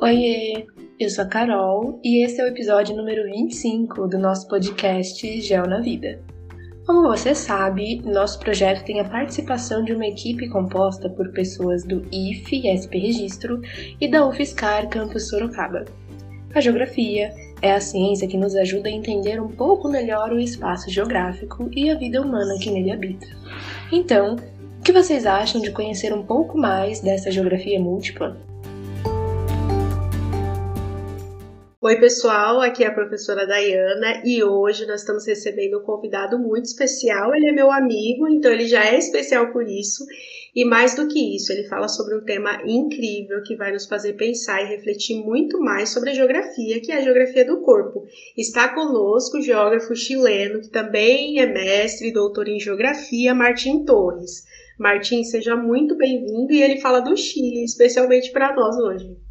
Oiê, eu sou a Carol e esse é o episódio número 25 do nosso podcast Gel na Vida. Como você sabe, nosso projeto tem a participação de uma equipe composta por pessoas do IFE SP Registro e da UFSCar Campus Sorocaba. A geografia é a ciência que nos ajuda a entender um pouco melhor o espaço geográfico e a vida humana que nele habita. Então, o que vocês acham de conhecer um pouco mais dessa geografia múltipla? Oi, pessoal, aqui é a professora Dayana e hoje nós estamos recebendo um convidado muito especial. Ele é meu amigo, então ele já é especial por isso. E mais do que isso, ele fala sobre um tema incrível que vai nos fazer pensar e refletir muito mais sobre a geografia, que é a geografia do corpo. Está conosco o geógrafo chileno, que também é mestre e doutor em geografia, Martim Torres. Martim, seja muito bem-vindo e ele fala do Chile, especialmente para nós hoje.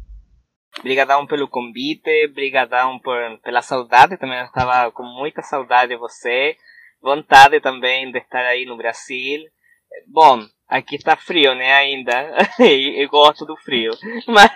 Obrigadão pelo convite, obrigadão por, pela saudade, também estava com muita saudade de você, vontade também de estar aí no Brasil. Bom, aqui está frio, né, ainda, eu gosto do frio, mas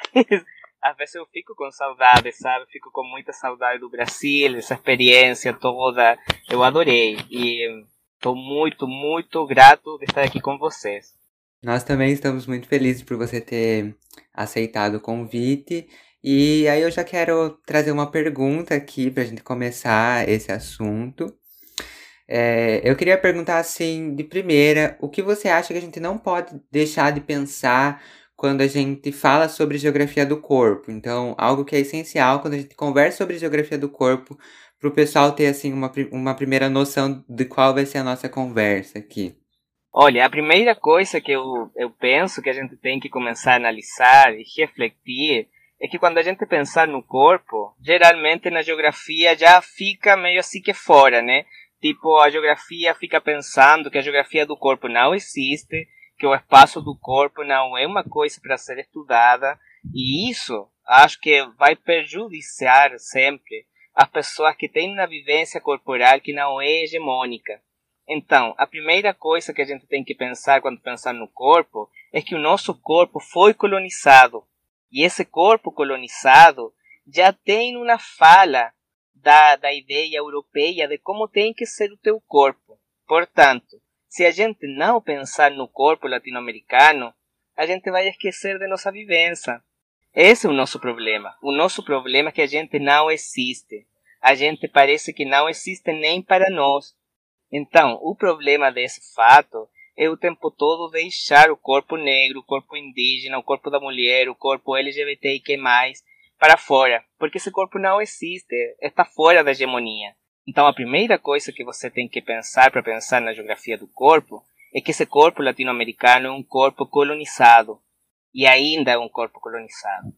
às vezes eu fico com saudade, sabe, fico com muita saudade do Brasil, essa experiência toda, eu adorei, e estou muito, muito grato de estar aqui com vocês. Nós também estamos muito felizes por você ter aceitado o convite e aí eu já quero trazer uma pergunta aqui para a gente começar esse assunto. É, eu queria perguntar assim, de primeira, o que você acha que a gente não pode deixar de pensar quando a gente fala sobre geografia do corpo? Então, algo que é essencial quando a gente conversa sobre geografia do corpo, para o pessoal ter assim uma, uma primeira noção de qual vai ser a nossa conversa aqui. Olha, a primeira coisa que eu, eu penso que a gente tem que começar a analisar e refletir é que quando a gente pensar no corpo, geralmente na geografia já fica meio assim que fora, né? Tipo, a geografia fica pensando que a geografia do corpo não existe, que o espaço do corpo não é uma coisa para ser estudada, e isso acho que vai prejudiciar sempre as pessoas que têm uma vivência corporal que não é hegemônica. Então, a primeira coisa que a gente tem que pensar quando pensar no corpo é que o nosso corpo foi colonizado e esse corpo colonizado já tem uma fala da, da ideia europeia de como tem que ser o teu corpo. Portanto, se a gente não pensar no corpo latino-americano, a gente vai esquecer de nossa vivência. Esse é o nosso problema. O nosso problema é que a gente não existe. A gente parece que não existe nem para nós. Então, o problema desse fato é o tempo todo deixar o corpo negro, o corpo indígena, o corpo da mulher, o corpo LGBTIQ+, para fora, porque esse corpo não existe, está fora da hegemonia. Então a primeira coisa que você tem que pensar para pensar na geografia do corpo é que esse corpo latino-americano é um corpo colonizado, e ainda é um corpo colonizado.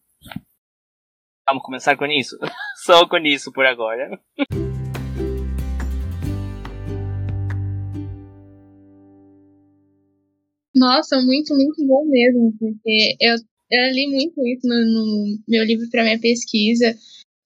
Vamos começar com isso? Só com isso por agora. Nossa, muito, muito bom mesmo, porque eu, eu li muito isso no, no meu livro para minha pesquisa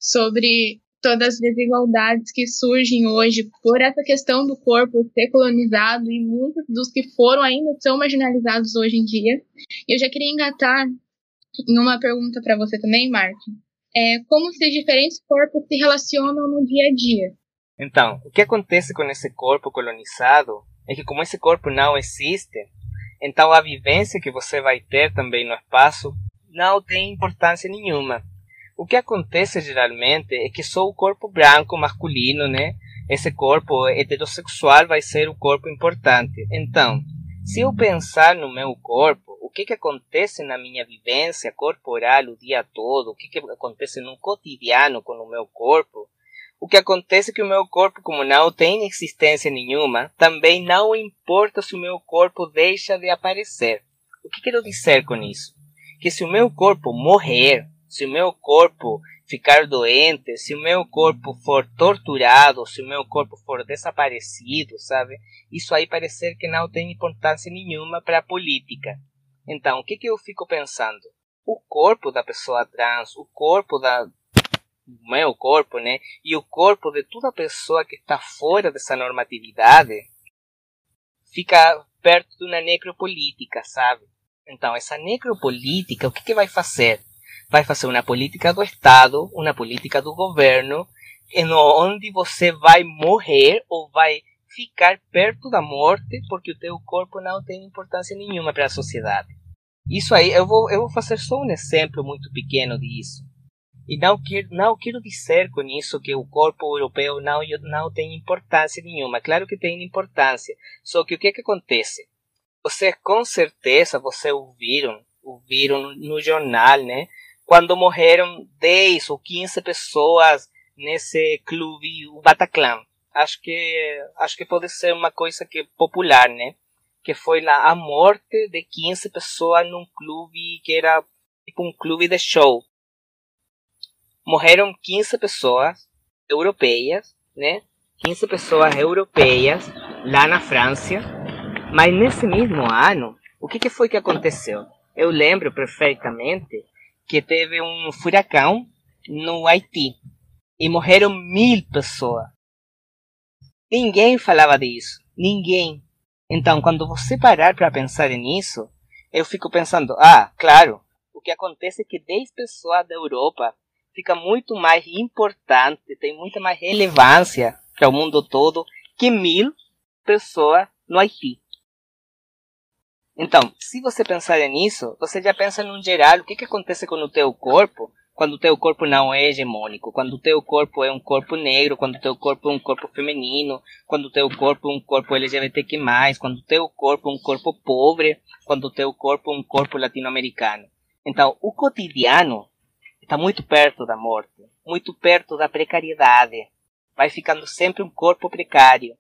sobre todas as desigualdades que surgem hoje por essa questão do corpo ser colonizado e muitos dos que foram ainda são marginalizados hoje em dia. Eu já queria engatar em uma pergunta para você também, Martin. É, como esses diferentes corpos se relacionam no dia a dia? Então, o que acontece com esse corpo colonizado é que como esse corpo não existe, então a vivência que você vai ter também no espaço não tem importância nenhuma. O que acontece geralmente é que só o corpo branco masculino, né? Esse corpo heterossexual vai ser o corpo importante. Então, se eu pensar no meu corpo, o que, que acontece na minha vivência corporal o dia todo, o que, que acontece no cotidiano com o meu corpo, o que acontece é que o meu corpo, como não tem existência nenhuma, também não importa se o meu corpo deixa de aparecer. O que quero dizer com isso? Que se o meu corpo morrer, se o meu corpo ficar doente, se o meu corpo for torturado, se o meu corpo for desaparecido, sabe? Isso aí parecer que não tem importância nenhuma para a política. Então, o que, que eu fico pensando? O corpo da pessoa trans, o corpo da, meu corpo, né? E o corpo de toda pessoa que está fora dessa normatividade fica perto de uma necropolítica, sabe? Então, essa necropolítica, o que, que vai fazer? vai fazer uma política do Estado, uma política do governo, onde você vai morrer ou vai ficar perto da morte porque o teu corpo não tem importância nenhuma para a sociedade. Isso aí, eu vou, eu vou fazer só um exemplo muito pequeno disso. E não quero, não quero dizer com isso que o corpo europeu não, não tem importância nenhuma. Claro que tem importância. Só que o que, que acontece? Você com certeza você ouviram, ouviram no, no jornal, né? Quando morreram 10 ou 15 pessoas nesse clube, o Bataclan. Acho que acho que pode ser uma coisa que popular, né? Que foi lá a morte de 15 pessoas num clube que era tipo um clube de show morreram 15 pessoas europeias, né? 15 pessoas europeias lá na França. Mas nesse mesmo ano, o que, que foi que aconteceu? Eu lembro perfeitamente que teve um furacão no Haiti e morreram mil pessoas. Ninguém falava disso, ninguém. Então, quando você parar para pensar nisso, eu fico pensando, ah, claro, o que acontece é que 10 pessoas da Europa fica muito mais importante, tem muita mais relevância para o mundo todo que mil pessoas no Haiti. Então, se você pensar nisso, você já pensa no geral o que, que acontece com o teu corpo quando o teu corpo não é hegemônico, quando o teu corpo é um corpo negro, quando o teu corpo é um corpo feminino, quando o teu corpo é um corpo LGBTQ+, quando o teu corpo é um corpo pobre, quando o teu corpo é um corpo latino-americano. Então, o cotidiano está muito perto da morte, muito perto da precariedade. Vai ficando sempre um corpo precário.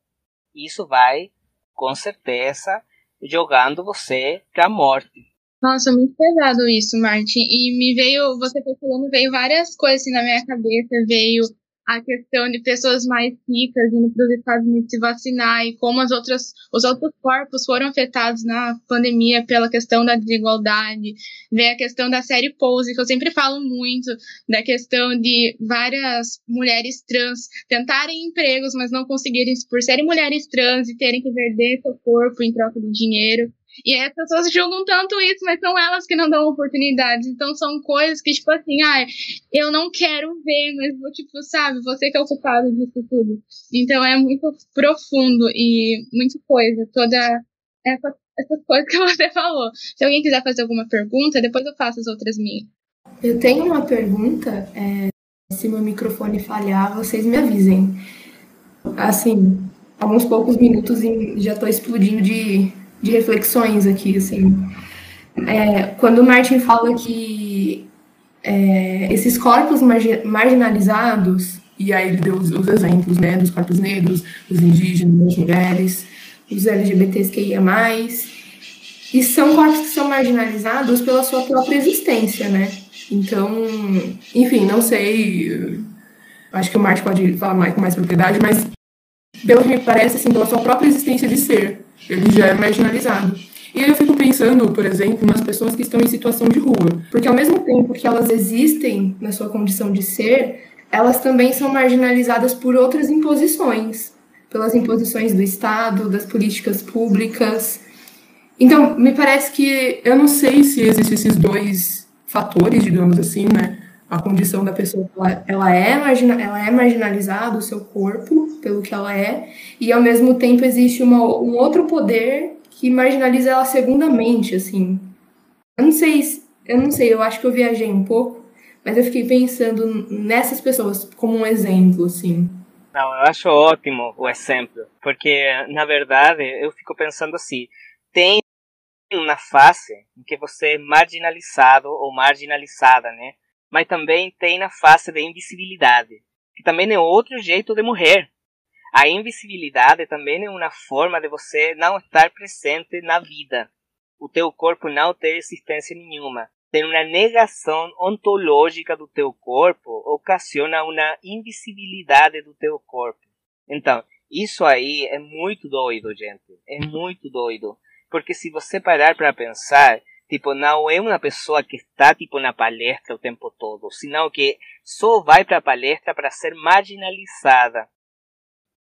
Isso vai, com certeza, jogando você para a morte. Nossa, muito pesado isso, Martin. E me veio, você foi falando, veio várias coisas assim na minha cabeça. Veio a questão de pessoas mais ricas indo para os Estados Unidos se vacinar e como as outras, os outros corpos foram afetados na pandemia pela questão da desigualdade. Vem a questão da série Pose, que eu sempre falo muito, da questão de várias mulheres trans tentarem empregos, mas não conseguirem por serem mulheres trans e terem que vender seu corpo em troca de dinheiro. E as pessoas julgam tanto isso, mas são elas que não dão oportunidades. Então são coisas que, tipo assim, ah, eu não quero ver, mas vou, tipo, sabe, você que é o culpado disso tudo. Então é muito profundo e muito coisa, toda essa, essas coisas que você falou. Se alguém quiser fazer alguma pergunta, depois eu faço as outras minhas. Eu tenho uma pergunta, é, se meu microfone falhar, vocês me avisem. Assim, alguns poucos minutos e já estou explodindo de de reflexões aqui, assim. É, quando o Martin fala que é, esses corpos marginalizados, e aí ele deu os, os, exemplos, né, dos corpos negros, os indígenas, as mulheres, os LGBTs que ia mais, e são corpos que são marginalizados pela sua própria existência, né? Então, enfim, não sei, acho que o Martin pode falar mais, com mais propriedade, mas pelo que me parece, assim, pela sua própria existência de ser, ele já é marginalizado. E eu fico pensando, por exemplo, nas pessoas que estão em situação de rua, porque ao mesmo tempo que elas existem na sua condição de ser, elas também são marginalizadas por outras imposições, pelas imposições do Estado, das políticas públicas. Então, me parece que eu não sei se existem esses dois fatores, digamos assim, né? A condição da pessoa, ela, ela, é margina, ela é marginalizada, o seu corpo, pelo que ela é, e ao mesmo tempo existe uma, um outro poder que marginaliza ela segundamente, assim. Eu não sei, eu não sei, eu acho que eu viajei um pouco, mas eu fiquei pensando nessas pessoas como um exemplo, assim. Não, eu acho ótimo o exemplo, porque na verdade eu fico pensando assim, tem uma fase em que você é marginalizado ou marginalizada, né? Mas também tem na face da invisibilidade, que também é outro jeito de morrer. A invisibilidade também é uma forma de você não estar presente na vida. O teu corpo não ter existência nenhuma. Ter uma negação ontológica do teu corpo ocasiona uma invisibilidade do teu corpo. Então, isso aí é muito doido, gente. É muito doido. Porque se você parar para pensar, Tipo, não é uma pessoa que está tipo na palestra o tempo todo, senão que só vai para a palestra para ser marginalizada.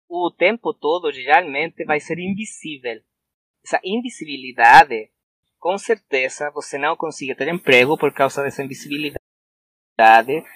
O tempo todo geralmente vai ser invisível. Essa invisibilidade, com certeza, você não consegue ter emprego por causa dessa invisibilidade.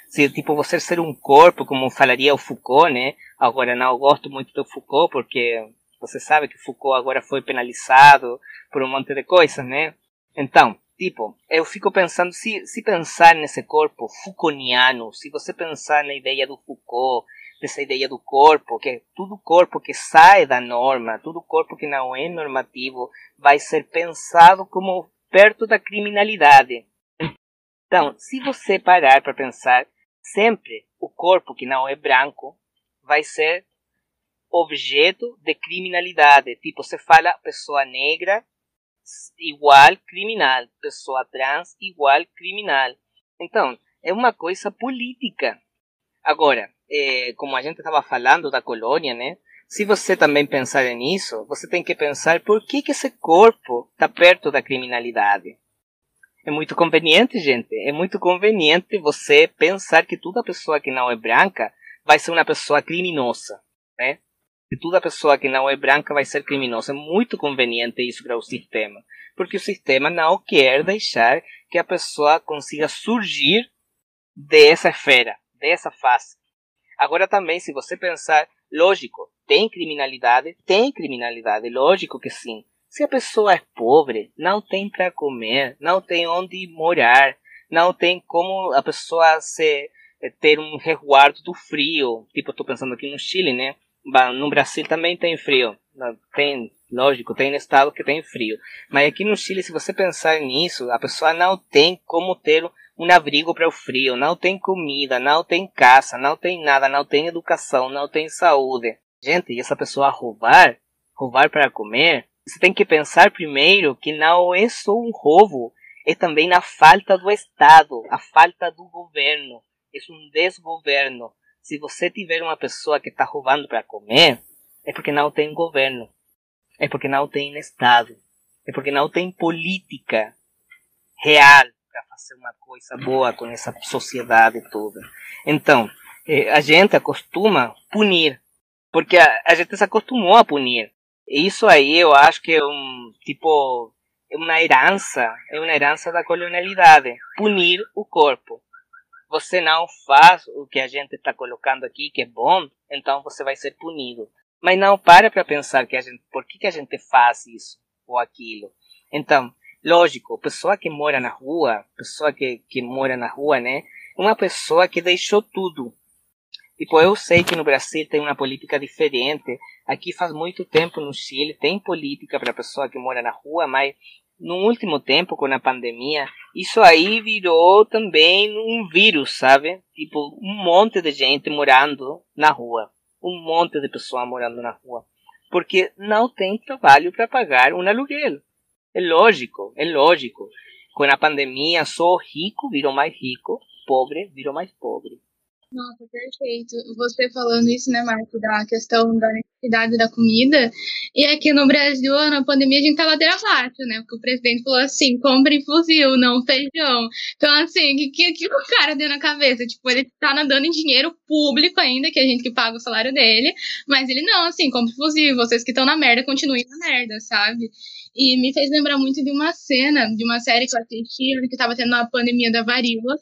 se tipo você ser um corpo, como falaria o Foucault, né? Agora não gosto muito do Foucault porque você sabe que Foucault agora foi penalizado por um monte de coisas, né? Então, tipo, eu fico pensando, se, se pensar nesse corpo Foucaultiano, se você pensar na ideia do Foucault, dessa ideia do corpo, que todo corpo que sai da norma, todo corpo que não é normativo, vai ser pensado como perto da criminalidade. Então, se você parar para pensar, sempre o corpo que não é branco vai ser objeto de criminalidade. Tipo, você fala pessoa negra igual criminal, pessoa trans igual criminal. Então, é uma coisa política. Agora, é, como a gente estava falando da colônia, né? Se você também pensar nisso, você tem que pensar por que, que esse corpo está perto da criminalidade. É muito conveniente, gente. É muito conveniente você pensar que toda pessoa que não é branca vai ser uma pessoa criminosa, né? Que toda pessoa que não é branca vai ser criminosa. É muito conveniente isso para o sistema, porque o sistema não quer deixar que a pessoa consiga surgir dessa esfera, dessa face. Agora também, se você pensar, lógico, tem criminalidade, tem criminalidade, lógico que sim. Se a pessoa é pobre, não tem para comer, não tem onde morar, não tem como a pessoa se eh, ter um resguardo do frio. Tipo, estou pensando aqui no Chile, né? No Brasil também tem frio. Tem, lógico, tem estado que tem frio. Mas aqui no Chile, se você pensar nisso, a pessoa não tem como ter um abrigo para o frio, não tem comida, não tem casa, não tem nada, não tem educação, não tem saúde. Gente, e essa pessoa roubar, roubar para comer, você tem que pensar primeiro que não é só um roubo, é também a falta do Estado, a falta do governo. É um desgoverno. Se você tiver uma pessoa que está roubando para comer, é porque não tem governo. É porque não tem Estado. É porque não tem política real para fazer uma coisa boa com essa sociedade toda. Então, eh, a gente acostuma punir, porque a, a gente se acostumou a punir. Isso aí eu acho que é um tipo é uma herança, é uma herança da colonialidade, punir o corpo. Você não faz o que a gente está colocando aqui, que é bom, então você vai ser punido. Mas não para para pensar que a gente, por que, que a gente faz isso ou aquilo. Então, lógico, pessoa que mora na rua, pessoa que, que mora na rua, né? Uma pessoa que deixou tudo Tipo, eu sei que no Brasil tem uma política diferente. Aqui faz muito tempo no Chile tem política para pessoa que mora na rua, mas no último tempo, com a pandemia, isso aí virou também um vírus, sabe? Tipo, um monte de gente morando na rua. Um monte de pessoas morando na rua. Porque não tem trabalho para pagar um aluguel. É lógico, é lógico. Com a pandemia, só rico virou mais rico, pobre virou mais pobre. Nossa, perfeito. Você falando isso, né, Marco, da questão da necessidade da comida. E aqui no Brasil, na pandemia, a gente ladeira abaixo, né? Porque o presidente falou assim: compre fuzil, não feijão. Então, assim, o que, que, o cara deu na cabeça? Tipo, ele tá nadando em dinheiro público ainda, que a gente que paga o salário dele. Mas ele não, assim, compre fuzil. Vocês que estão na merda, continuem na merda, sabe? E me fez lembrar muito de uma cena, de uma série que eu assisti, que tava tendo a pandemia da varíola.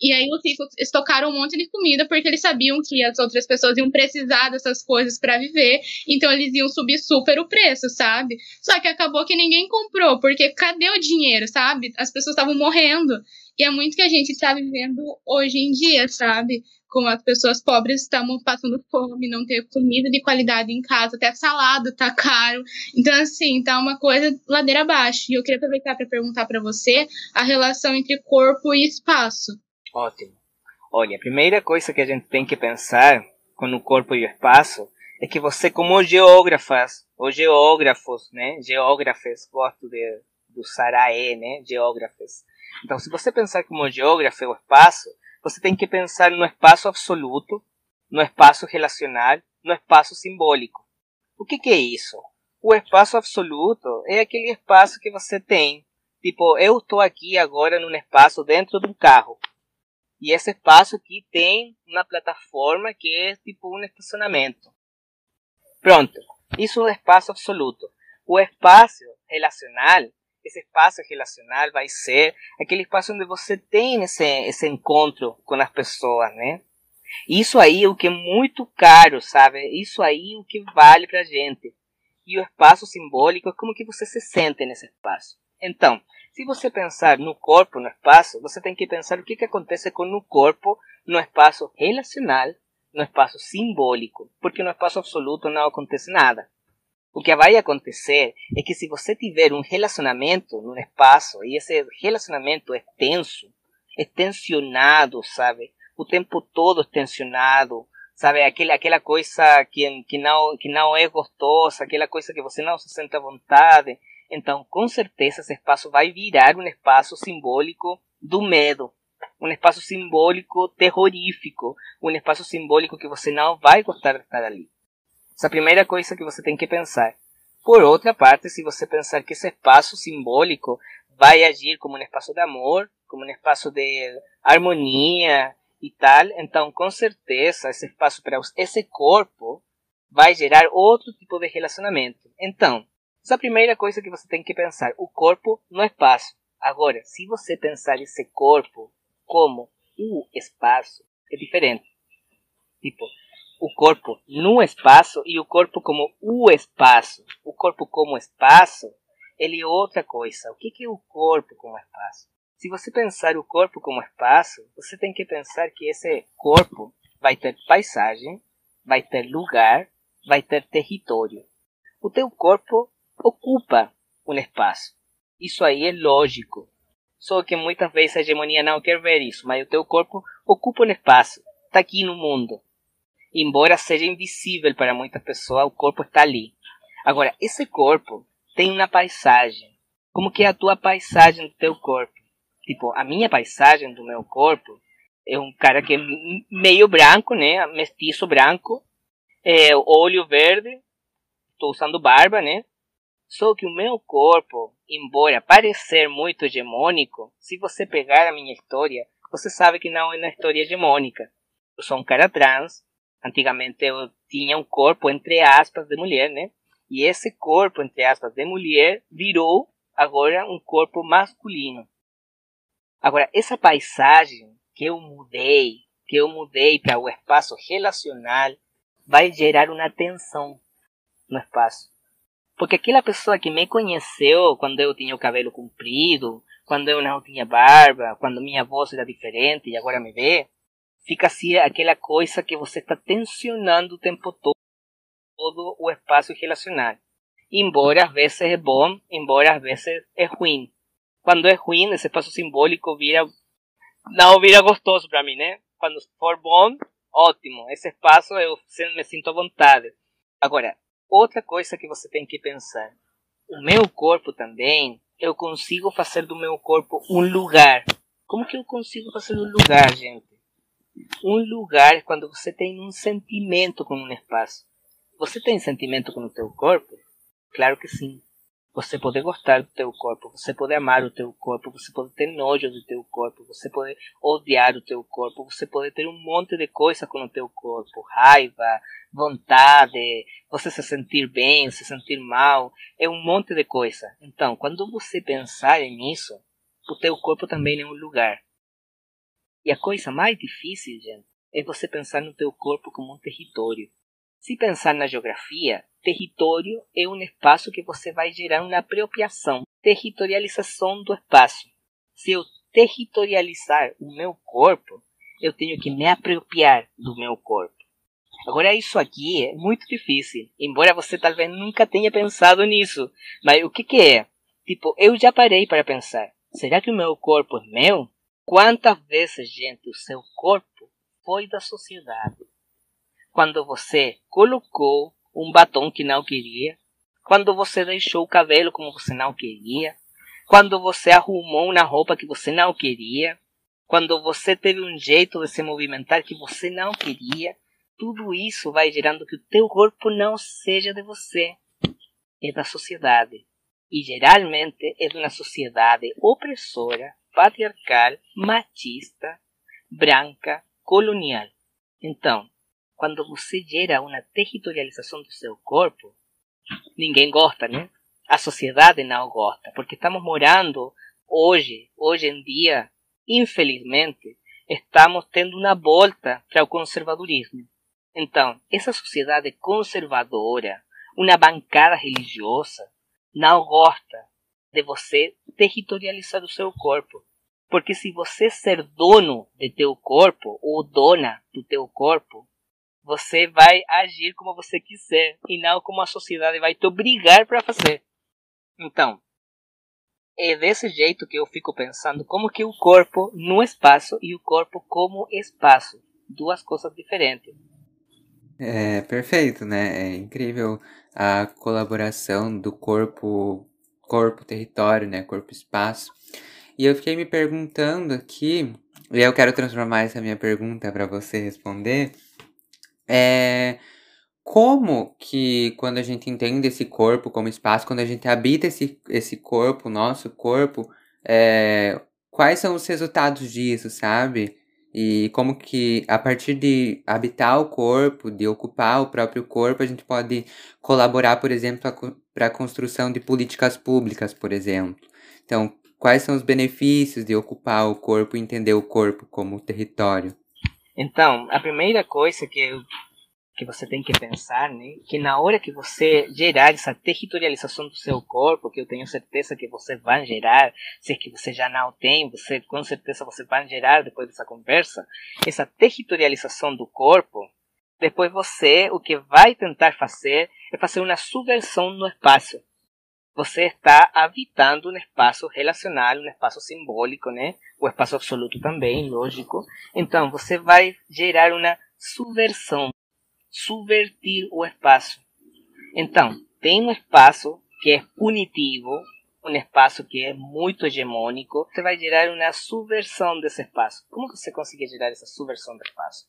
E aí os ricos estocaram um monte de comida porque eles sabiam que as outras pessoas iam precisar dessas coisas para viver, então eles iam subir super o preço, sabe? Só que acabou que ninguém comprou, porque cadê o dinheiro, sabe? As pessoas estavam morrendo. E é muito que a gente está vivendo hoje em dia, sabe? Como as pessoas pobres estão passando fome, não ter comida de qualidade em casa, até salada tá caro. Então, assim, tá uma coisa ladeira abaixo. E eu queria aproveitar para perguntar para você a relação entre corpo e espaço. Ótimo. Olha, a primeira coisa que a gente tem que pensar com o corpo e o espaço é que você, como geógrafas, ou geógrafos, né? Geógrafes, gosto de, do Saraé, né? Geógrafes. Então, se você pensar como geógrafo o espaço, você tem que pensar no espaço absoluto, no espaço relacional, no espaço simbólico. O que, que é isso? O espaço absoluto é aquele espaço que você tem. Tipo, eu estou aqui agora num espaço dentro de um carro. E esse espaço aqui tem uma plataforma que é tipo um estacionamento. Pronto. Isso é o espaço absoluto. O espaço relacional esse espaço relacional vai ser aquele espaço onde você tem esse, esse encontro com as pessoas, né? Isso aí é o que é muito caro, sabe? Isso aí é o que vale pra gente. E o espaço simbólico é como que você se sente nesse espaço. Então, se você pensar no corpo, no espaço, você tem que pensar o que, que acontece com o corpo no espaço relacional, no espaço simbólico, porque no espaço absoluto não acontece nada. O que vai acontecer é que se você tiver um relacionamento no espaço e esse relacionamento é tenso, é tensionado, sabe? O tempo todo é tensionado, sabe? Aquela, aquela coisa que, que, não, que não é gostosa, aquela coisa que você não se sente à vontade. Então, com certeza, esse espaço vai virar um espaço simbólico do medo, um espaço simbólico terrorífico, um espaço simbólico que você não vai gostar de estar ali. Essa é a primeira coisa que você tem que pensar. Por outra parte, se você pensar que esse espaço simbólico vai agir como um espaço de amor, como um espaço de harmonia e tal, então com certeza esse espaço para esse corpo vai gerar outro tipo de relacionamento. Então, essa é a primeira coisa que você tem que pensar, o corpo no espaço. Agora, se você pensar esse corpo como o espaço, é diferente. Tipo, o corpo no espaço e o corpo como o espaço. O corpo como espaço, ele é outra coisa. O que é o corpo como espaço? Se você pensar o corpo como espaço, você tem que pensar que esse corpo vai ter paisagem, vai ter lugar, vai ter território. O teu corpo ocupa um espaço. Isso aí é lógico. Só que muitas vezes a hegemonia não quer ver isso, mas o teu corpo ocupa um espaço. Está aqui no mundo embora seja invisível para muitas pessoas, o corpo está ali. Agora, esse corpo tem uma paisagem. Como que é a tua paisagem do teu corpo? Tipo, a minha paisagem do meu corpo é um cara que é meio branco, né? Mestiço branco, é, olho verde, estou usando barba, né? Só que o meu corpo, embora parecer muito hegemônico, se você pegar a minha história, você sabe que não é uma história hegemônica. Eu sou um cara trans, antigamente eu tinha um corpo entre aspas de mulher, né? E esse corpo entre aspas de mulher virou agora um corpo masculino. Agora essa paisagem que eu mudei, que eu mudei para o espaço relacional, vai gerar uma tensão no espaço. Porque aquela pessoa que me conheceu quando eu tinha o cabelo comprido, quando eu não tinha barba, quando minha voz era diferente e agora me vê, fica assim aquela coisa que você está tensionando o tempo todo, todo o espaço relacional. Embora às vezes é bom, embora às vezes é ruim. Quando é ruim, esse espaço simbólico vira não vira gostoso para mim, né? Quando for bom, ótimo. Esse espaço eu me sinto à vontade. Agora, outra coisa que você tem que pensar. O meu corpo também, eu consigo fazer do meu corpo um lugar. Como que eu consigo fazer um lugar, gente? Um lugar quando você tem um sentimento com um espaço. Você tem sentimento com o teu corpo? Claro que sim. Você pode gostar do teu corpo, você pode amar o teu corpo, você pode ter nojo do teu corpo, você pode odiar o teu corpo, você pode ter um monte de coisa com o teu corpo, raiva, vontade, você se sentir bem, se sentir mal, é um monte de coisa. Então, quando você pensar nisso, o teu corpo também é um lugar. E a coisa mais difícil, gente, é você pensar no teu corpo como um território. Se pensar na geografia, território é um espaço que você vai gerar uma apropriação, territorialização do espaço. Se eu territorializar o meu corpo, eu tenho que me apropriar do meu corpo. Agora, isso aqui é muito difícil, embora você talvez nunca tenha pensado nisso. Mas o que, que é? Tipo, eu já parei para pensar: será que o meu corpo é meu? Quantas vezes, gente, o seu corpo foi da sociedade? Quando você colocou um batom que não queria, quando você deixou o cabelo como você não queria, quando você arrumou uma roupa que você não queria, quando você teve um jeito de se movimentar que você não queria, tudo isso vai gerando que o teu corpo não seja de você, é da sociedade. E geralmente é de uma sociedade opressora patriarcal, machista, branca, colonial. Então, quando você gera uma territorialização do seu corpo, ninguém gosta, né? a sociedade não gosta, porque estamos morando hoje, hoje em dia, infelizmente, estamos tendo uma volta para o conservadorismo. Então, essa sociedade conservadora, uma bancada religiosa, não gosta de você territorializar o seu corpo. Porque se você ser dono de teu corpo, ou dona do teu corpo, você vai agir como você quiser e não como a sociedade vai te obrigar para fazer. Então, é desse jeito que eu fico pensando como que o corpo no espaço e o corpo como espaço, duas coisas diferentes. É perfeito, né? É incrível a colaboração do corpo, corpo território, né? Corpo espaço. E eu fiquei me perguntando aqui, e eu quero transformar essa minha pergunta para você responder é, como que quando a gente entende esse corpo como espaço, quando a gente habita esse, esse corpo, nosso corpo, é, quais são os resultados disso, sabe? E como que a partir de habitar o corpo, de ocupar o próprio corpo, a gente pode colaborar, por exemplo, para a construção de políticas públicas, por exemplo. Então, quais são os benefícios de ocupar o corpo e entender o corpo como território? Então, a primeira coisa que eu que você tem que pensar, né? Que na hora que você gerar essa territorialização do seu corpo, que eu tenho certeza que você vai gerar, se é que você já não tem, você com certeza você vai gerar depois dessa conversa, essa territorialização do corpo, depois você o que vai tentar fazer é fazer uma subversão no espaço. Você está habitando um espaço relacional, um espaço simbólico, né? O espaço absoluto também, lógico. Então, você vai gerar uma subversão, subvertir o espaço. Então, tem um espaço que é punitivo, um espaço que é muito hegemônico, você vai gerar uma subversão desse espaço. Como você consegue gerar essa subversão do espaço?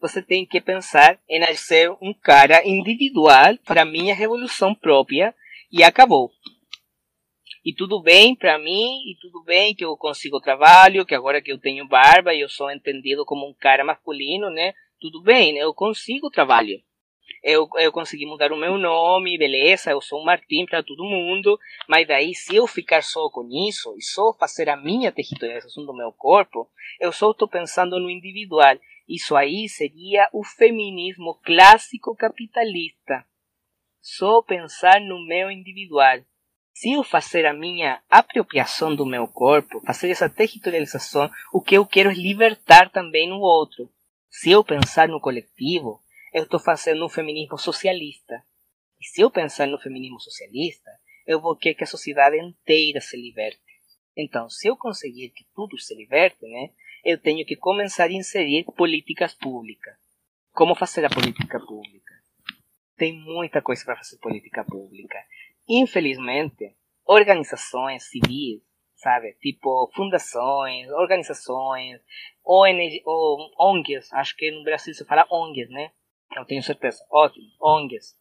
Você tem que pensar em ser um cara individual para minha revolução própria e acabou. E tudo bem para mim, e tudo bem que eu consigo trabalho, que agora que eu tenho barba e eu sou entendido como um cara masculino, né? Tudo bem, né? eu consigo trabalho. Eu, eu consegui mudar o meu nome, beleza, eu sou um Martim para todo mundo, mas daí se eu ficar só com isso e só fazer a minha territorialização do meu corpo, eu só estou pensando no individual. Isso aí seria o feminismo clássico capitalista só pensar no meu individual. Se eu fazer a minha apropriação do meu corpo, fazer essa territorialização, o que eu quero é libertar também no outro. Se eu pensar no coletivo, eu estou fazendo um feminismo socialista. E se eu pensar no feminismo socialista, eu vou querer que a sociedade inteira se liberte. Então, se eu conseguir que tudo se liberte, né, eu tenho que começar a inserir políticas públicas. Como fazer a política pública? Tem muita coisa para fazer política pública. Infelizmente, organizações civis, sabe, tipo fundações, organizações, ONG, ONGs, acho que no Brasil se fala ONGs, né? Eu tenho certeza. Ótimo, ONGs.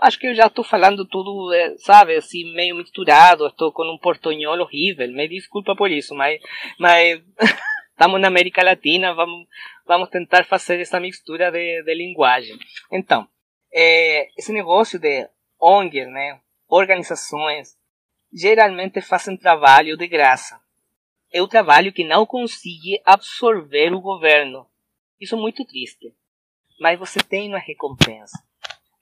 Acho que eu já estou falando tudo, é, sabe, assim, meio misturado, estou com um portunhol horrível, me desculpa por isso, mas, mas estamos na América Latina, vamos, vamos tentar fazer essa mistura de, de linguagem. Então, é, esse negócio de ONGs, né, organizações, geralmente fazem trabalho de graça. É o trabalho que não consegue absorver o governo. Isso é muito triste. Mas você tem uma recompensa.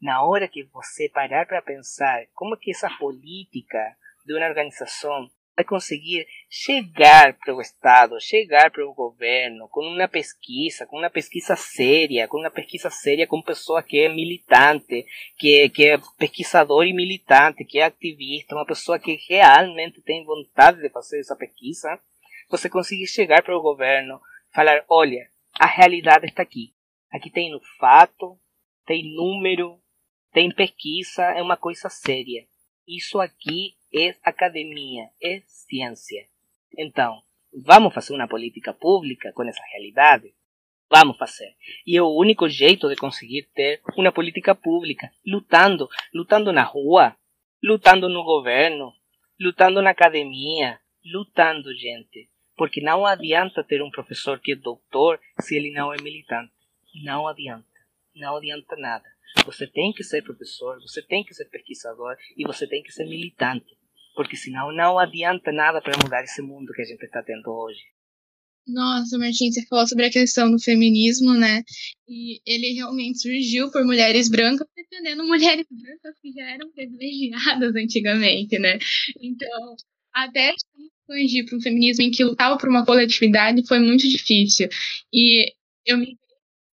Na hora que você parar para pensar como que essa política de uma organização vai conseguir chegar para o Estado, chegar para o governo, com uma pesquisa, com uma pesquisa séria, com uma pesquisa séria com pessoa que é militante, que, que é pesquisador e militante, que é ativista, uma pessoa que realmente tem vontade de fazer essa pesquisa, você conseguir chegar para o governo, falar, olha, a realidade está aqui. Aqui tem no fato, tem número, tem pesquisa, é uma coisa séria. Isso aqui é academia, é ciência. Então, vamos fazer uma política pública com essa realidade? Vamos fazer. E é o único jeito de conseguir ter uma política pública, lutando, lutando na rua, lutando no governo, lutando na academia, lutando, gente. Porque não adianta ter um professor que é doutor se ele não é militante. Não adianta. não adianta nada. Você tem que ser professor, você tem que ser pesquisador e você tem que ser militante. Porque senão não adianta nada para mudar esse mundo que a gente está tendo hoje. Nossa, Martim, você falou sobre a questão do feminismo, né? E ele realmente surgiu por mulheres brancas defendendo mulheres brancas que já eram privilegiadas antigamente, né? Então, até expandir para um feminismo em que lutava por uma coletividade foi muito difícil. E eu me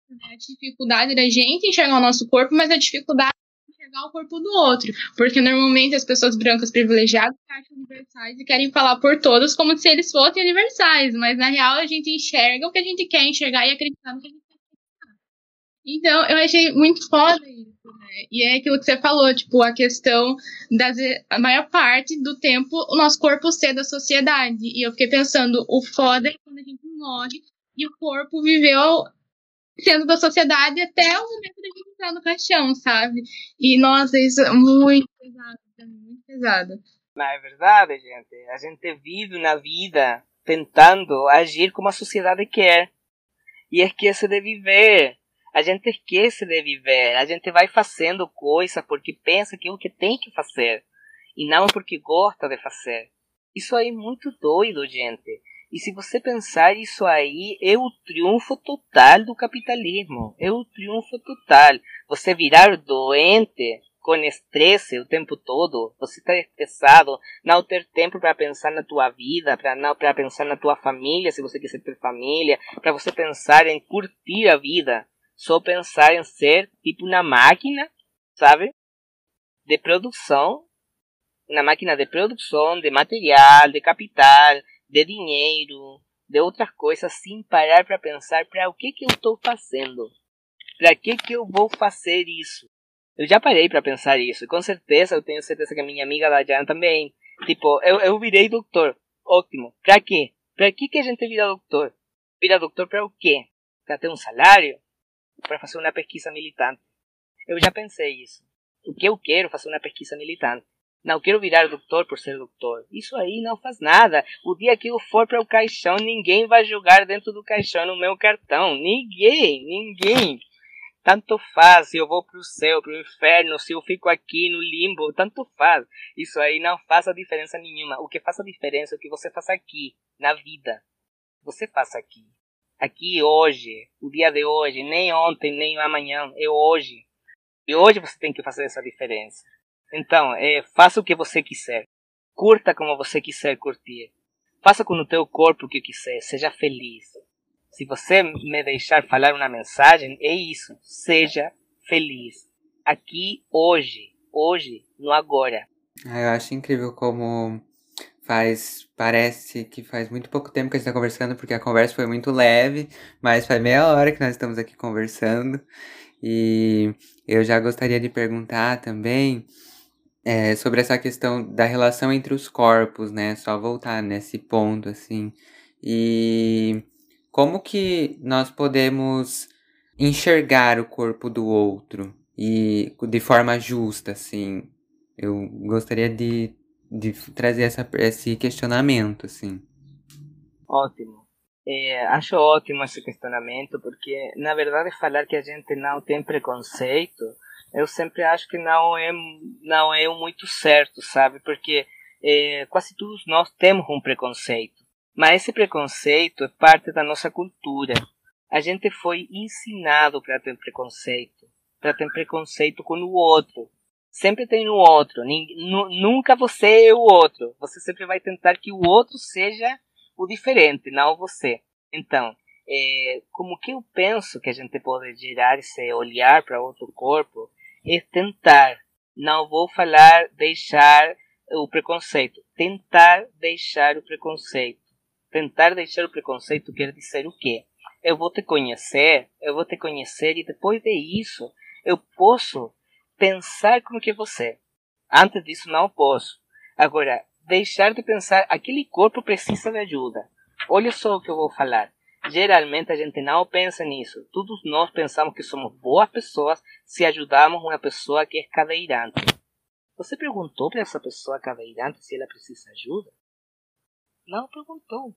né, a dificuldade da gente enxergar o nosso corpo, mas a dificuldade de enxergar o corpo do outro. Porque normalmente as pessoas brancas privilegiadas acham universais e querem falar por todos como se eles fossem universais, mas na real a gente enxerga o que a gente quer enxergar e acreditar no que a gente quer acreditar. Então eu achei muito foda isso. Né? E é aquilo que você falou, tipo, a questão da a maior parte do tempo o nosso corpo ser da sociedade. E eu fiquei pensando, o foda é quando a gente morre e o corpo viveu sendo da sociedade até o momento de gente entrar no caixão, sabe? E, nossa, isso é muito pesado, muito pesado. Não é verdade, gente. A gente vive na vida tentando agir como a sociedade quer. E esquece de viver. A gente esquece de viver. A gente vai fazendo coisas porque pensa que é o que tem que fazer. E não porque gosta de fazer. Isso aí é muito doido, gente. E se você pensar isso aí, é o triunfo total do capitalismo. É o triunfo total. Você virar doente com estresse o tempo todo, você está estressado, não ter tempo para pensar na tua vida, para não para pensar na tua família, se você quiser ter família, para você pensar em curtir a vida, só pensar em ser tipo uma máquina, sabe? De produção, uma máquina de produção de material, de capital, de dinheiro, de outras coisas, sem parar para pensar para o que que eu estou fazendo, para que que eu vou fazer isso. Eu já parei para pensar isso, com certeza eu tenho certeza que a minha amiga Dayana também. Tipo, eu, eu virei doutor, ótimo. Para quê? Para que que a gente vira doutor? Vira doutor para o quê? Para ter um salário? Para fazer uma pesquisa militante? Eu já pensei isso. O que eu quero fazer uma pesquisa militante. Não quero virar doutor por ser doutor. Isso aí não faz nada. O dia que eu for para o caixão, ninguém vai jogar dentro do caixão no meu cartão. Ninguém, ninguém. Tanto faz se eu vou para o céu, para o inferno, se eu fico aqui no limbo, tanto faz. Isso aí não faz a diferença nenhuma. O que faz a diferença é o que você faz aqui, na vida. Você faz aqui. Aqui hoje, o dia de hoje, nem ontem, nem amanhã, é hoje. E hoje você tem que fazer essa diferença. Então, é, faça o que você quiser. Curta como você quiser curtir. Faça com o teu corpo o que quiser. Seja feliz. Se você me deixar falar uma mensagem, é isso. Seja feliz. Aqui, hoje. Hoje, no agora. Ah, eu acho incrível como faz. Parece que faz muito pouco tempo que a gente está conversando, porque a conversa foi muito leve, mas faz meia hora que nós estamos aqui conversando. E eu já gostaria de perguntar também é, sobre essa questão da relação entre os corpos, né? Só voltar nesse ponto, assim. E como que nós podemos enxergar o corpo do outro e de forma justa, assim? Eu gostaria de, de trazer essa, esse questionamento, assim. Ótimo. É, acho ótimo esse questionamento, porque, na verdade, falar que a gente não tem preconceito eu sempre acho que não é não é muito certo, sabe? Porque é, quase todos nós temos um preconceito, mas esse preconceito é parte da nossa cultura. A gente foi ensinado para ter preconceito, para ter preconceito com o outro. Sempre tem o outro, nunca você é o outro. Você sempre vai tentar que o outro seja o diferente, não você. Então, é, como que eu penso que a gente pode gerar esse olhar para outro corpo é tentar. Não vou falar deixar o preconceito. Tentar deixar o preconceito. Tentar deixar o preconceito quer dizer o quê? Eu vou te conhecer, eu vou te conhecer e depois de isso eu posso pensar como que você. Antes disso não posso. Agora, deixar de pensar, aquele corpo precisa de ajuda. Olha só o que eu vou falar. Geralmente a gente não pensa nisso. Todos nós pensamos que somos boas pessoas se ajudarmos uma pessoa que é cadeirante. Você perguntou para essa pessoa cadeirante se ela precisa de ajuda? Não perguntou.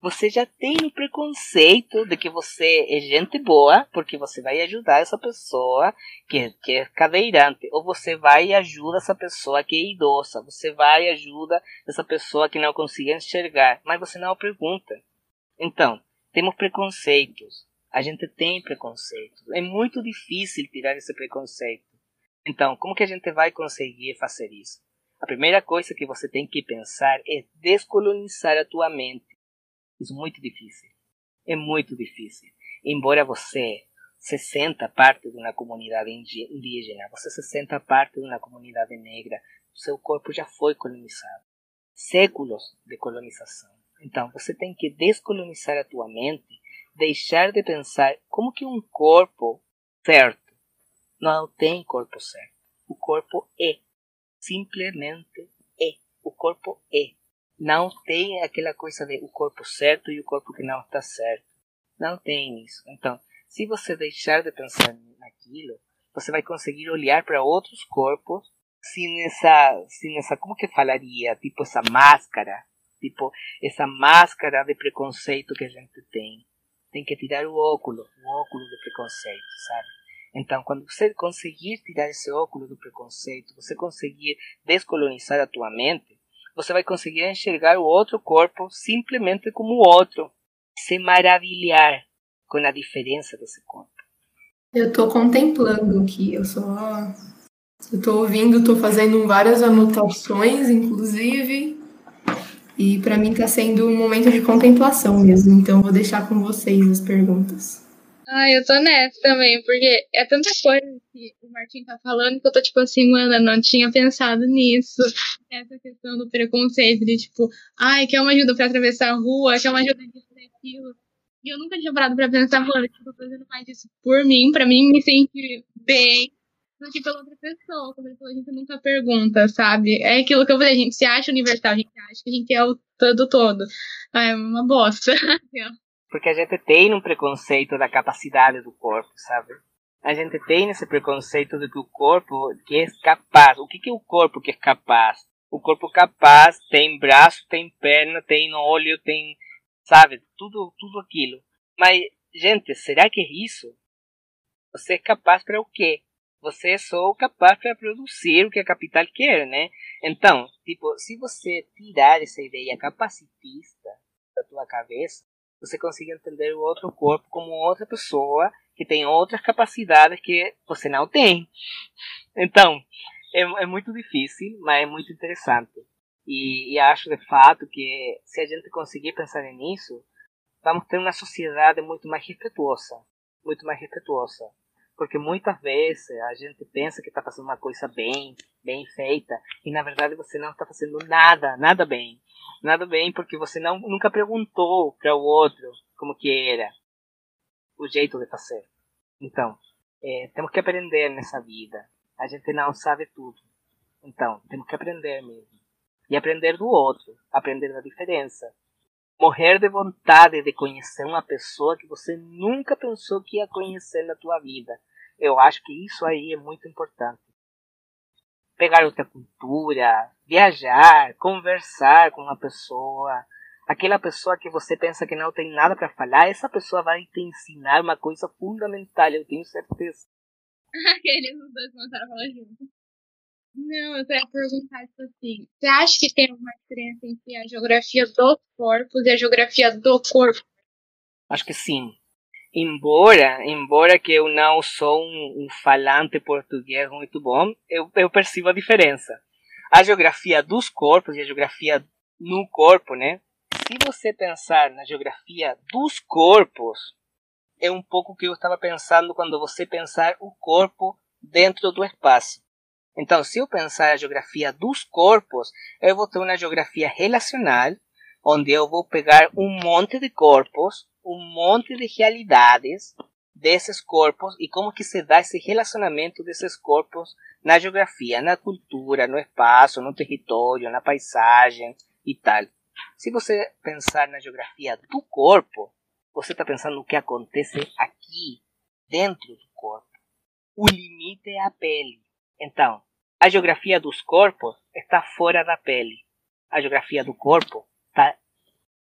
você já tem o preconceito de que você é gente boa, porque você vai ajudar essa pessoa que, que é cadeirante, ou você vai e ajuda essa pessoa que é idosa, você vai e ajuda essa pessoa que não consegue enxergar, mas você não pergunta. Então, temos preconceitos. A gente tem preconceitos. É muito difícil tirar esse preconceito. Então, como que a gente vai conseguir fazer isso? A primeira coisa que você tem que pensar é descolonizar a tua mente isso é muito difícil. É muito difícil. Embora você se senta parte de uma comunidade indígena, você se senta parte de uma comunidade negra, seu corpo já foi colonizado. Séculos de colonização. Então, você tem que descolonizar a tua mente, deixar de pensar como que um corpo certo não tem corpo certo. O corpo é. Simplesmente é. O corpo é não tem aquela coisa de o corpo certo e o corpo que não está certo. Não tem isso. Então, se você deixar de pensar naquilo, você vai conseguir olhar para outros corpos sem essa, sem essa, como que falaria, tipo essa máscara, tipo essa máscara de preconceito que a gente tem. Tem que tirar o óculo, o óculo de preconceito, sabe? Então, quando você conseguir tirar esse óculo do preconceito, você conseguir descolonizar a tua mente, você vai conseguir enxergar o outro corpo simplesmente como o outro, se maravilhar com a diferença desse corpo. Eu estou contemplando aqui, eu só eu tô ouvindo, estou fazendo várias anotações, inclusive, e para mim está sendo um momento de contemplação mesmo. Então vou deixar com vocês as perguntas. Ah, eu tô nessa também, porque é tanta coisa que o Martin tá falando que eu tô tipo assim, mano, eu não tinha pensado nisso. Essa questão do preconceito, de tipo, ai, quer uma ajuda pra atravessar a rua, quer uma ajuda disso aquilo. E eu nunca tinha parado pra pensar, mano, eu tô fazendo mais isso por mim, pra mim me sentir bem, do que pela outra pessoa. Como ele falou, a gente nunca pergunta, sabe? É aquilo que eu falei, a gente se acha universal, a gente acha que a gente é o todo todo. É uma bosta. Porque a gente tem um preconceito da capacidade do corpo, sabe? A gente tem esse preconceito de que o corpo que é capaz. O que, que é o corpo que é capaz? O corpo capaz tem braço, tem perna, tem olho, tem, sabe, tudo, tudo aquilo. Mas, gente, será que é isso? Você é capaz para o quê? Você é só capaz para produzir o que a capital quer, né? Então, tipo, se você tirar essa ideia capacitista da tua cabeça, você consiga entender o outro corpo como outra pessoa que tem outras capacidades que você não tem. Então, é, é muito difícil, mas é muito interessante. E, e, acho de fato que se a gente conseguir pensar nisso, vamos ter uma sociedade muito mais respetuosa. Muito mais respetuosa. Porque muitas vezes a gente pensa que está fazendo uma coisa bem, bem feita, e na verdade você não está fazendo nada, nada bem nada bem porque você não, nunca perguntou para o outro como que era o jeito de fazer. Então, é, temos que aprender nessa vida. A gente não sabe tudo. Então, temos que aprender mesmo. E aprender do outro, aprender da diferença. Morrer de vontade de conhecer uma pessoa que você nunca pensou que ia conhecer na tua vida. Eu acho que isso aí é muito importante pegar outra cultura, viajar, conversar com uma pessoa, aquela pessoa que você pensa que não tem nada para falar, essa pessoa vai te ensinar uma coisa fundamental, eu tenho certeza. Aqueles dois começaram a falar junto. Não, eu queria perguntar tipo assim, você acha que tem uma diferença entre a geografia dos corpos e a geografia do corpo? Acho que sim embora embora que eu não sou um, um, falante português muito bom, eu, eu percebo a diferença. A geografia dos corpos e a geografia no corpo, né? Se você pensar na geografia dos corpos, é um pouco o que eu estava pensando quando você pensar o corpo dentro do espaço. Então, se eu pensar a geografia dos corpos, eu vou ter uma geografia relacional, onde eu vou pegar um monte de corpos um monte de realidades desses corpos e como que se dá esse relacionamento desses corpos na geografia, na cultura, no espaço, no território, na paisagem e tal. Se você pensar na geografia do corpo, você está pensando no que acontece aqui, dentro do corpo. O limite é a pele. Então, a geografia dos corpos está fora da pele. A geografia do corpo está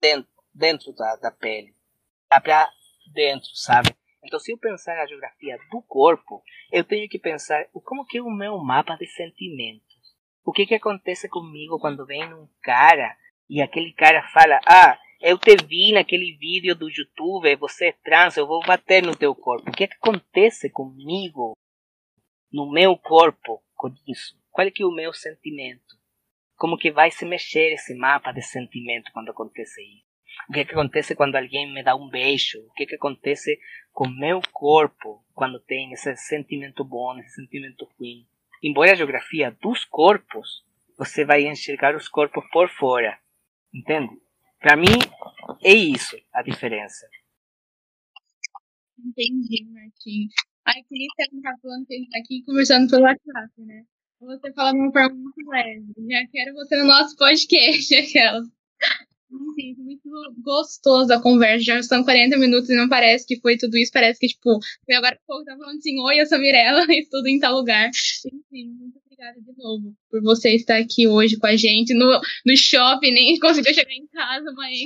dentro dentro da, da pele. Tá para dentro, sabe? Então, se eu pensar na geografia do corpo, eu tenho que pensar como que é o meu mapa de sentimentos. O que que acontece comigo quando vem um cara e aquele cara fala: "Ah, eu te vi naquele vídeo do YouTube, você é trans, eu vou bater no teu corpo". O que que acontece comigo no meu corpo isso? Qual é que é o meu sentimento? Como que vai se mexer esse mapa de sentimento quando acontece isso? O que, é que acontece quando alguém me dá um beijo? O que, é que acontece com meu corpo quando tem esse sentimento bom, esse sentimento ruim? Embora a geografia dos corpos, você vai enxergar os corpos por fora. Entende? Para mim, é isso a diferença. Entendi, Martim. Aí, queria estar falando que a gente tá aqui conversando pelo WhatsApp, né? Você fala de uma forma muito leve. Já quero você no nosso podcast, aquela. Sim, muito gostoso a conversa. Já são 40 minutos e não parece que foi tudo isso. Parece que, tipo, foi agora que o povo tá falando assim: Oi, eu sou Mirella e tudo em tal lugar. Enfim, muito obrigada de novo por você estar aqui hoje com a gente no, no shopping. Nem conseguiu chegar em casa, mas.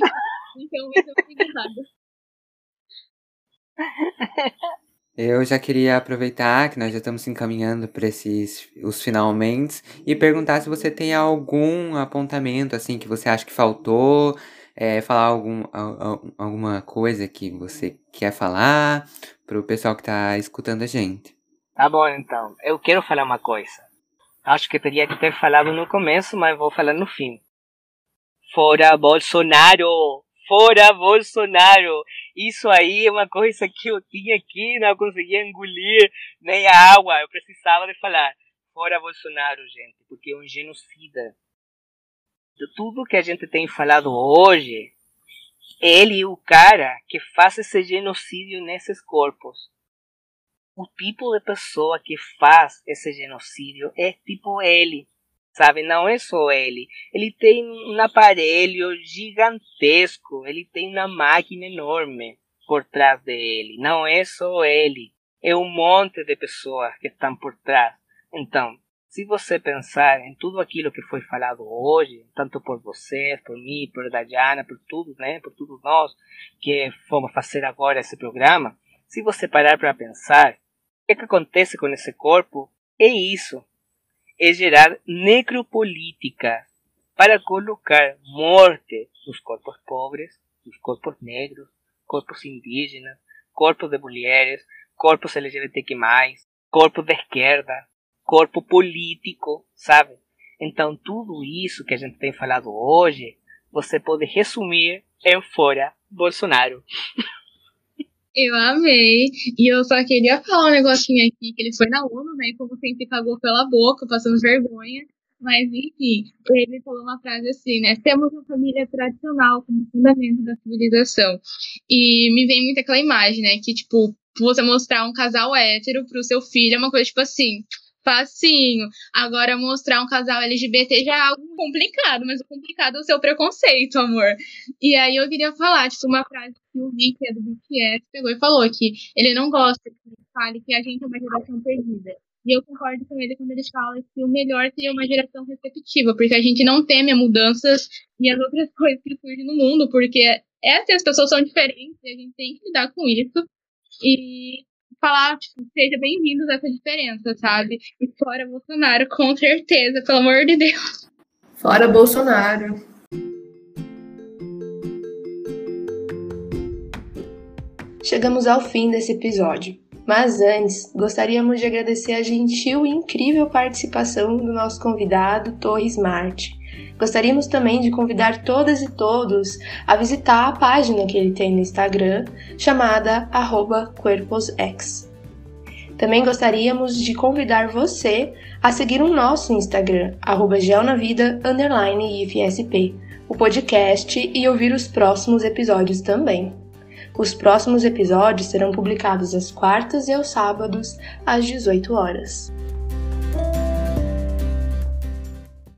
Então, muito obrigada. Eu já queria aproveitar que nós já estamos encaminhando para esses os finalmente e perguntar se você tem algum apontamento assim que você acha que faltou, é, falar algum, alguma coisa que você quer falar para o pessoal que está escutando a gente. Tá bom, então. Eu quero falar uma coisa. Acho que teria que ter falado no começo, mas vou falar no fim. Fora Bolsonaro! Fora Bolsonaro! Isso aí é uma coisa que eu tinha aqui, não conseguia engolir nem a água. Eu precisava de falar. Fora Bolsonaro, gente, porque é um genocida. De tudo que a gente tem falado hoje, ele é o cara que faz esse genocídio nesses corpos. O tipo de pessoa que faz esse genocídio é tipo ele sabe? Não é só ele. Ele tem um aparelho gigantesco, ele tem uma máquina enorme por trás dele. Não é só ele. É um monte de pessoas que estão por trás. Então, se você pensar em tudo aquilo que foi falado hoje, tanto por vocês, por mim, por Dayana, por tudo, né, por todos nós que fomos fazer agora esse programa, se você parar para pensar, o que, que acontece com esse corpo é isso é gerar necropolítica para colocar morte nos corpos pobres, nos corpos negros, corpos indígenas, corpos de mulheres, corpos LGBTQ+, corpos de esquerda, corpo político, sabe? Então tudo isso que a gente tem falado hoje, você pode resumir em fora Bolsonaro. Eu amei. E eu só queria falar um negocinho aqui, que ele foi na ONU, né? E como sempre cagou pela boca, passando vergonha. Mas, enfim, ele falou uma frase assim, né? Temos uma família tradicional como fundamento da civilização. E me vem muito aquela imagem, né? Que, tipo, você mostrar um casal hétero pro seu filho é uma coisa, tipo assim, facinho. Agora, mostrar um casal LGBT já é algo complicado, mas o complicado é o seu preconceito, amor. E aí eu queria falar, tipo, uma frase que o Rick, é do BTS, pegou e falou que ele não gosta que fale que a gente é uma geração perdida. E eu concordo com ele quando ele fala que o melhor seria uma geração receptiva, porque a gente não teme as mudanças e as outras coisas que surgem no mundo, porque essas as pessoas são diferentes e a gente tem que lidar com isso. E falar, tipo, seja bem-vindos a essa diferença, sabe? E fora Bolsonaro, com certeza, pelo amor de Deus. Fora Bolsonaro. Chegamos ao fim desse episódio. Mas antes, gostaríamos de agradecer a gentil e incrível participação do nosso convidado Torres Marte. Gostaríamos também de convidar todas e todos a visitar a página que ele tem no Instagram, chamada @corposx. Também gostaríamos de convidar você a seguir o nosso Instagram, geonavida_ifsp, o podcast e ouvir os próximos episódios também. Os próximos episódios serão publicados às quartas e aos sábados, às 18 horas.